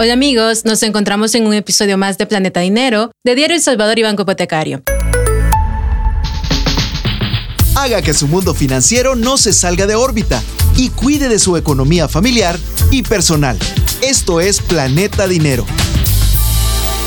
Hola amigos, nos encontramos en un episodio más de Planeta Dinero de Diario El Salvador y Banco Hipotecario. Haga que su mundo financiero no se salga de órbita y cuide de su economía familiar y personal. Esto es Planeta Dinero.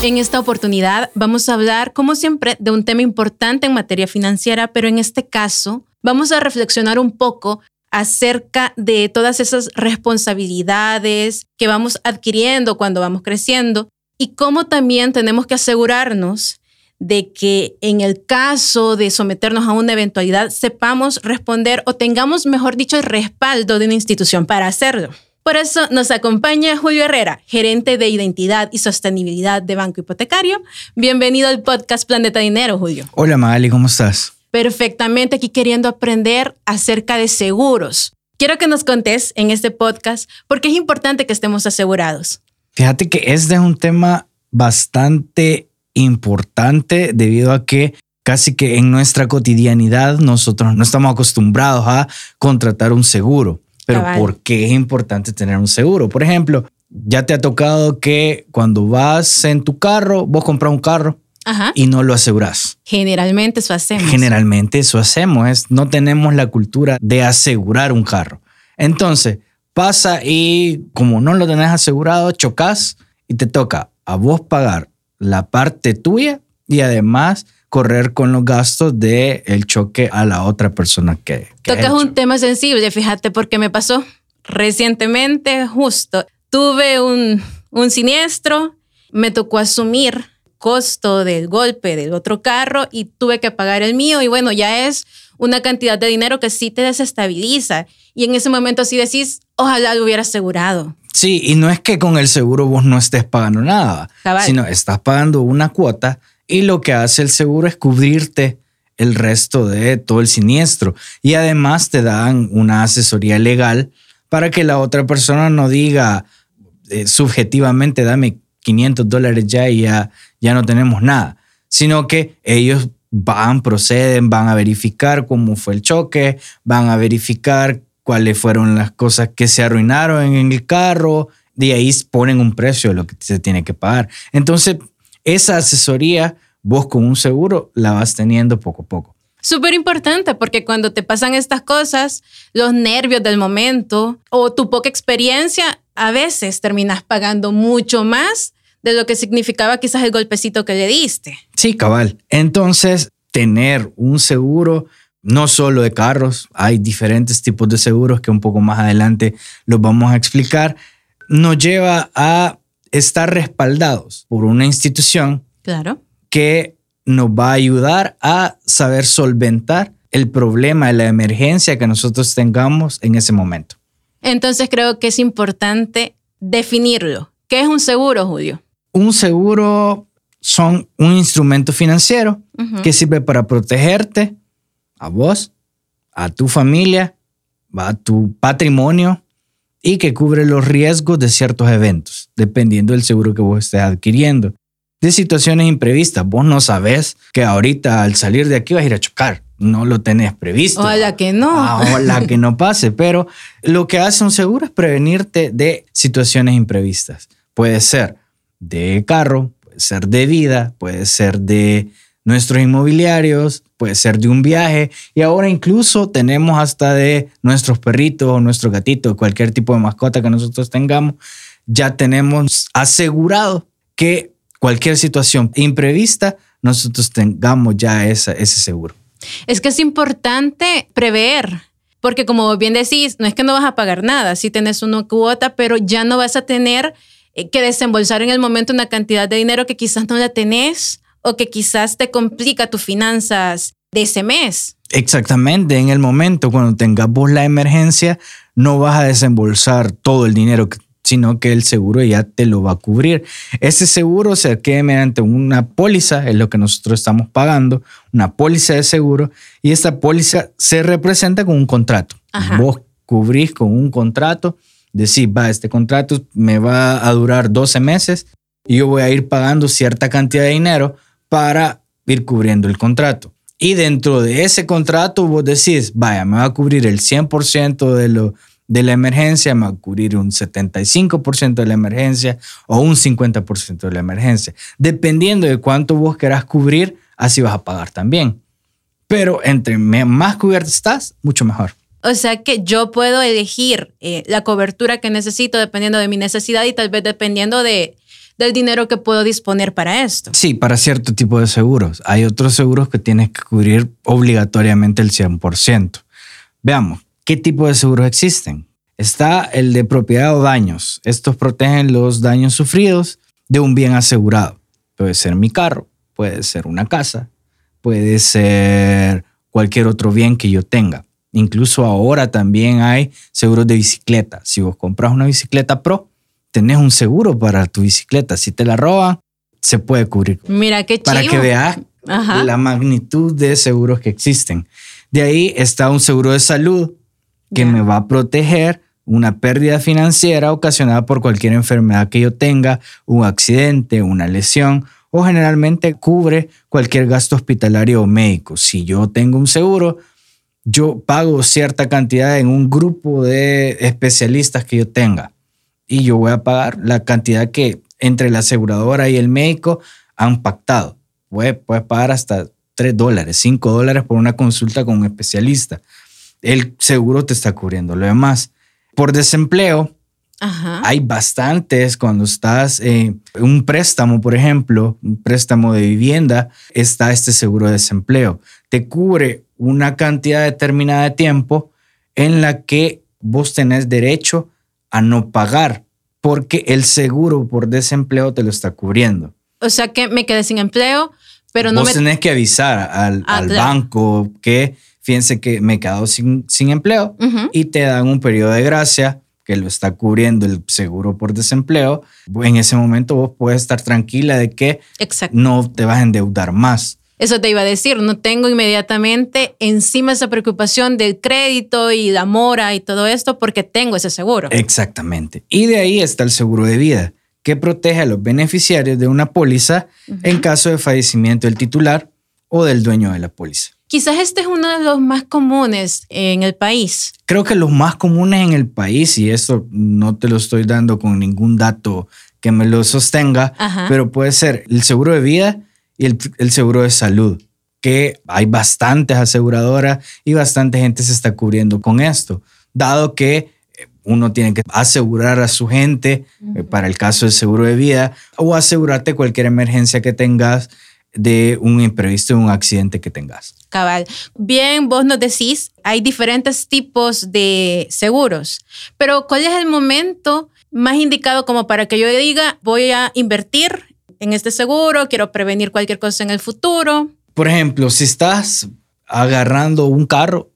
En esta oportunidad vamos a hablar, como siempre, de un tema importante en materia financiera, pero en este caso vamos a reflexionar un poco acerca de todas esas responsabilidades que vamos adquiriendo cuando vamos creciendo y cómo también tenemos que asegurarnos de que en el caso de someternos a una eventualidad sepamos responder o tengamos, mejor dicho, el respaldo de una institución para hacerlo. Por eso nos acompaña Julio Herrera, gerente de identidad y sostenibilidad de Banco Hipotecario. Bienvenido al podcast Planeta Dinero, Julio. Hola Magali, ¿cómo estás? Perfectamente aquí queriendo aprender acerca de seguros. Quiero que nos contes en este podcast porque es importante que estemos asegurados. Fíjate que este es un tema bastante importante debido a que casi que en nuestra cotidianidad nosotros no estamos acostumbrados a contratar un seguro. Pero ¿por qué es importante tener un seguro? Por ejemplo, ya te ha tocado que cuando vas en tu carro, vos compras un carro y no lo aseguras. Generalmente eso hacemos. Generalmente eso hacemos. Es, no tenemos la cultura de asegurar un carro. Entonces, pasa y como no lo tenés asegurado, chocas y te toca a vos pagar la parte tuya y además correr con los gastos del el choque a la otra persona que... que Tocas un tema sensible, fíjate, porque me pasó recientemente, justo, tuve un, un siniestro, me tocó asumir costo del golpe del otro carro y tuve que pagar el mío. Y bueno, ya es una cantidad de dinero que sí te desestabiliza. Y en ese momento sí decís, ojalá lo hubiera asegurado. Sí, y no es que con el seguro vos no estés pagando nada, sino estás pagando una cuota y lo que hace el seguro es cubrirte el resto de todo el siniestro. Y además te dan una asesoría legal para que la otra persona no diga eh, subjetivamente dame 500 dólares ya y ya, ya no tenemos nada, sino que ellos van, proceden, van a verificar cómo fue el choque, van a verificar cuáles fueron las cosas que se arruinaron en el carro, de ahí ponen un precio de lo que se tiene que pagar. Entonces, esa asesoría, vos con un seguro la vas teniendo poco a poco. Súper importante porque cuando te pasan estas cosas, los nervios del momento o tu poca experiencia, a veces terminas pagando mucho más de lo que significaba quizás el golpecito que le diste. Sí, cabal. Entonces, tener un seguro, no solo de carros, hay diferentes tipos de seguros que un poco más adelante los vamos a explicar, nos lleva a estar respaldados por una institución claro. que nos va a ayudar a saber solventar el problema, la emergencia que nosotros tengamos en ese momento. Entonces creo que es importante definirlo. ¿Qué es un seguro, Julio? Un seguro son un instrumento financiero que sirve para protegerte a vos, a tu familia, a tu patrimonio y que cubre los riesgos de ciertos eventos, dependiendo del seguro que vos estés adquiriendo de situaciones imprevistas. Vos no sabés que ahorita al salir de aquí vas a ir a chocar. No lo tenés previsto. Ojalá que no. Ah, ojalá que no pase. Pero lo que hace un seguro es prevenirte de situaciones imprevistas. Puede ser de carro, puede ser de vida, puede ser de nuestros inmobiliarios, puede ser de un viaje y ahora incluso tenemos hasta de nuestros perritos o nuestro gatito, cualquier tipo de mascota que nosotros tengamos, ya tenemos asegurado que cualquier situación imprevista, nosotros tengamos ya ese seguro. Es que es importante prever, porque como bien decís, no es que no vas a pagar nada, si tienes una cuota, pero ya no vas a tener eh, que desembolsar en el momento una cantidad de dinero que quizás no la tenés o que quizás te complica tus finanzas de ese mes. Exactamente, en el momento cuando tengas vos la emergencia, no vas a desembolsar todo el dinero que sino que el seguro ya te lo va a cubrir. Ese seguro se adquiere mediante una póliza, es lo que nosotros estamos pagando, una póliza de seguro, y esta póliza se representa con un contrato. Vos cubrís con un contrato, decís, va, este contrato me va a durar 12 meses y yo voy a ir pagando cierta cantidad de dinero para ir cubriendo el contrato. Y dentro de ese contrato vos decís, vaya, me va a cubrir el 100% de lo de la emergencia, me va a cubrir un 75% de la emergencia o un 50% de la emergencia. Dependiendo de cuánto vos querás cubrir, así vas a pagar también. Pero entre más cubierto estás, mucho mejor. O sea que yo puedo elegir eh, la cobertura que necesito dependiendo de mi necesidad y tal vez dependiendo de, del dinero que puedo disponer para esto. Sí, para cierto tipo de seguros. Hay otros seguros que tienes que cubrir obligatoriamente el 100%. Veamos, ¿qué tipo de seguros existen? Está el de propiedad o daños. Estos protegen los daños sufridos de un bien asegurado. Puede ser mi carro, puede ser una casa, puede ser cualquier otro bien que yo tenga. Incluso ahora también hay seguros de bicicleta. Si vos compras una bicicleta Pro, tenés un seguro para tu bicicleta. Si te la roban, se puede cubrir. Mira qué chido. Para que veas la magnitud de seguros que existen. De ahí está un seguro de salud que me va a proteger una pérdida financiera ocasionada por cualquier enfermedad que yo tenga, un accidente, una lesión o generalmente cubre cualquier gasto hospitalario o médico. Si yo tengo un seguro, yo pago cierta cantidad en un grupo de especialistas que yo tenga y yo voy a pagar la cantidad que entre la aseguradora y el médico han pactado. Puedes, pagar hasta 3 dólares, 5 dólares por una consulta con un especialista. El seguro te está cubriendo lo demás. Por desempleo, hay bastantes cuando estás en un préstamo, por ejemplo, un préstamo de vivienda, está este seguro de desempleo. Te cubre una cantidad determinada de tiempo en la que vos tenés derecho a no pagar porque el seguro por desempleo te lo está cubriendo. O sea que me quedé sin empleo, pero no vos tenés que avisar al, ah, banco que fíjense que me he quedado sin, sin empleo y te dan un periodo de gracia que lo está cubriendo el seguro por desempleo. En ese momento vos puedes estar tranquila de que no te vas a endeudar más. Eso te iba a decir, no tengo inmediatamente encima esa preocupación del crédito y la mora y todo esto porque tengo ese seguro. Exactamente. Y de ahí está el seguro de vida, que protege a los beneficiarios de una póliza en caso de fallecimiento del titular o del dueño de la póliza. Quizás este es uno de los más comunes en el país. Creo que los más comunes en el país, y eso no te lo estoy dando con ningún dato que me lo sostenga, pero puede ser el seguro de vida y el, seguro de salud, que hay bastantes aseguradoras y bastante gente se está cubriendo con esto, dado que eh, uno tiene que asegurar a su gente eh, para el caso del seguro de vida o asegurarte cualquier emergencia que tengas de un imprevisto, un accidente que tengas. Cabal. Bien, vos nos decís, hay diferentes tipos de seguros, pero ¿cuál es el momento más indicado como para que yo diga, voy a invertir en este seguro, quiero prevenir cualquier cosa en el futuro. Por ejemplo, si estás agarrando un carro,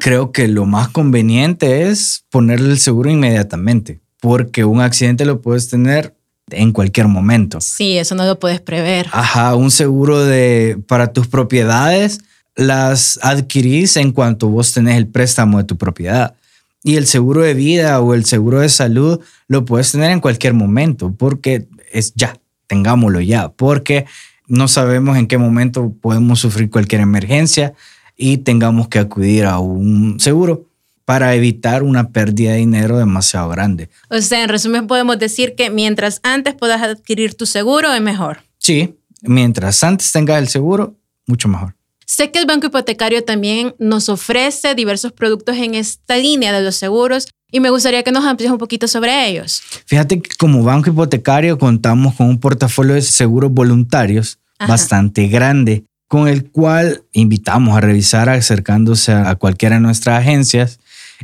creo que lo más conveniente es ponerle el seguro inmediatamente, porque un accidente lo puedes tener en cualquier momento. Sí, eso no lo puedes prever. Ajá, un seguro de para tus propiedades las adquirís en cuanto vos tenés el préstamo de tu propiedad. Y el seguro de vida o el seguro de salud lo puedes tener en cualquier momento porque es ya tengámoslo ya, porque no sabemos en qué momento podemos sufrir cualquier emergencia y tengamos que acudir a un seguro para evitar una pérdida de dinero demasiado grande. O sea, en resumen podemos decir que mientras antes puedas adquirir tu seguro es mejor. Sí, mientras antes tengas el seguro, mucho mejor. Sé que el Banco Hipotecario también nos ofrece diversos productos en esta línea de los seguros y me gustaría que nos amplíes un poquito sobre ellos. Fíjate que como banco hipotecario contamos con un portafolio de seguros voluntarios bastante grande, con el cual invitamos a revisar acercándose a cualquiera de nuestras agencias.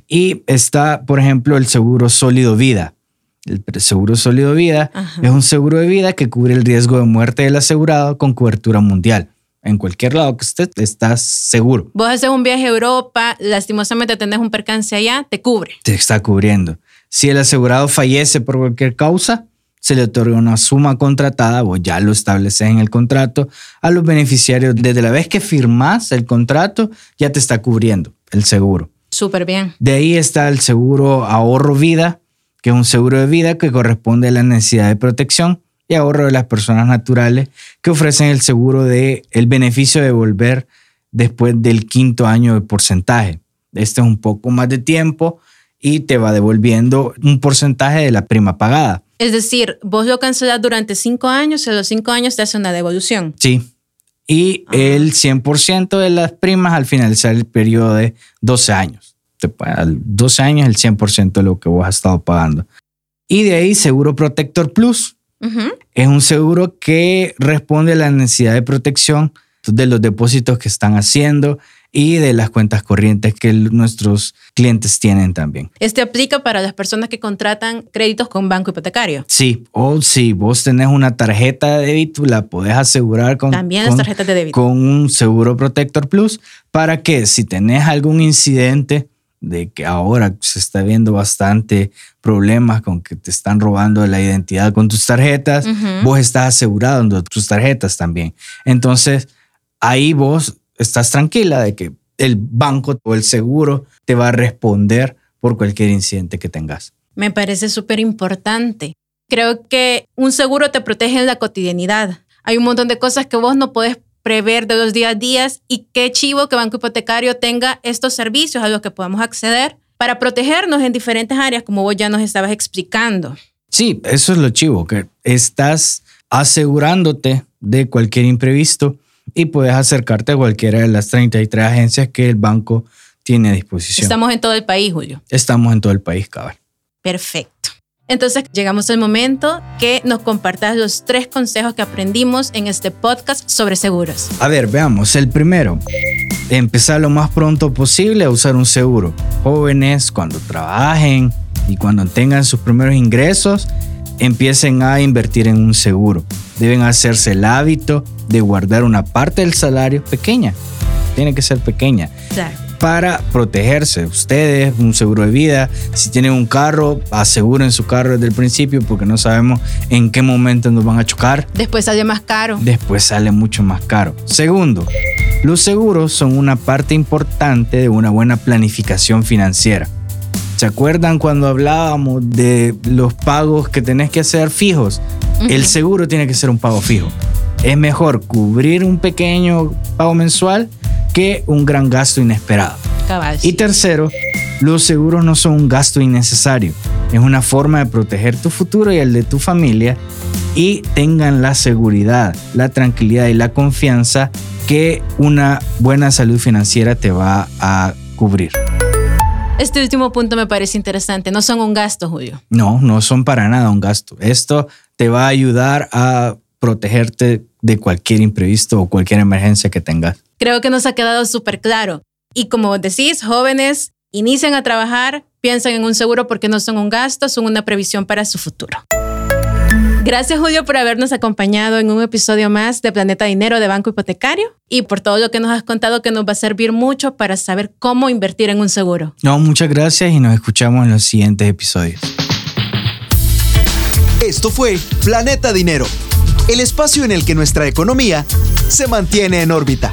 Y está, por ejemplo, el seguro sólido vida. El seguro sólido vida es un seguro de vida que cubre el riesgo de muerte del asegurado con cobertura mundial en cualquier lado que estés, estás seguro. Vos haces un viaje a Europa, lastimosamente tenés un percance allá, te cubre. Te está cubriendo. Si el asegurado fallece por cualquier causa, se le otorga una suma contratada, vos ya lo estableces en el contrato, a los beneficiarios. Desde la vez que firmas el contrato, ya te está cubriendo el seguro. Súper bien. De ahí está el seguro ahorro vida, que es un seguro de vida que corresponde a la necesidad de protección y ahorro de las personas naturales que ofrecen el seguro de el beneficio de volver después del quinto año de porcentaje. Este es un poco más de tiempo y te va devolviendo un porcentaje de la prima pagada. Es decir, vos lo cancelas durante cinco años y a los cinco años te hace una devolución. Sí. Y ah. el 100% de las primas al finalizar el periodo de 12 años. Te 12 años el 100% de lo que vos has estado pagando. Y de ahí Seguro Protector Plus. Es un seguro que responde a la necesidad de protección de los depósitos que están haciendo y de las cuentas corrientes que nuestros clientes tienen también. ¿Este aplica para las personas que contratan créditos con banco hipotecario? Sí, o si vos tenés una tarjeta de débito, la podés asegurar con, también las tarjetas de débito. con un seguro Protector Plus para que si tenés algún incidente de que ahora se está viendo bastante problemas con que te están robando la identidad con tus tarjetas, vos estás asegurado en tus tarjetas también. Entonces, ahí vos estás tranquila de que el banco o el seguro te va a responder por cualquier incidente que tengas. Me parece súper importante. Creo que un seguro te protege en la cotidianidad. Hay un montón de cosas que vos no puedes prever de los días a días y qué chivo que Banco Hipotecario tenga estos servicios a los que podamos acceder para protegernos en diferentes áreas, como vos ya nos estabas explicando. Sí, eso es lo chivo, que estás asegurándote de cualquier imprevisto y puedes acercarte a cualquiera de las 33 agencias que el banco tiene a disposición. Estamos en todo el país, Julio. Estamos en todo el país, cabal. Perfecto. Entonces llegamos al momento que nos compartas los tres consejos que aprendimos en este podcast sobre seguros. A ver, veamos. El primero, empezar lo más pronto posible a usar un seguro. Jóvenes, cuando trabajen y cuando tengan sus primeros ingresos, empiecen a invertir en un seguro. Deben hacerse el hábito de guardar una parte del salario pequeña. Tiene que ser pequeña. Para protegerse, ustedes, un seguro de vida, si tienen un carro, aseguren su carro desde el principio porque no sabemos en qué momento nos van a chocar. Después sale más caro. Después sale mucho más caro. Segundo, los seguros son una parte importante de una buena planificación financiera. ¿Se acuerdan cuando hablábamos de los pagos que tenés que hacer fijos? El seguro tiene que ser un pago fijo es mejor cubrir un pequeño pago mensual que un gran gasto inesperado. Y tercero, los seguros no son un gasto innecesario. Es una forma de proteger tu futuro y el de tu familia y tengan la seguridad, la tranquilidad y la confianza que una buena salud financiera te va a cubrir. Este último punto me parece interesante. No son un gasto, Julio. No, no son para nada un gasto. Esto te va a ayudar a protegerte de cualquier imprevisto o cualquier emergencia que tengas. Creo que nos ha quedado súper claro. Y como decís, jóvenes, inician a trabajar, piensan en un seguro porque no son un gasto, son una previsión para su futuro. Gracias Julio por habernos acompañado en un episodio más de Planeta Dinero de Banco Hipotecario y por todo lo que nos has contado que nos va a servir mucho para saber cómo invertir en un seguro. No, muchas gracias y nos escuchamos en los siguientes episodios. Esto fue Planeta Dinero el espacio en el que nuestra economía se mantiene en órbita.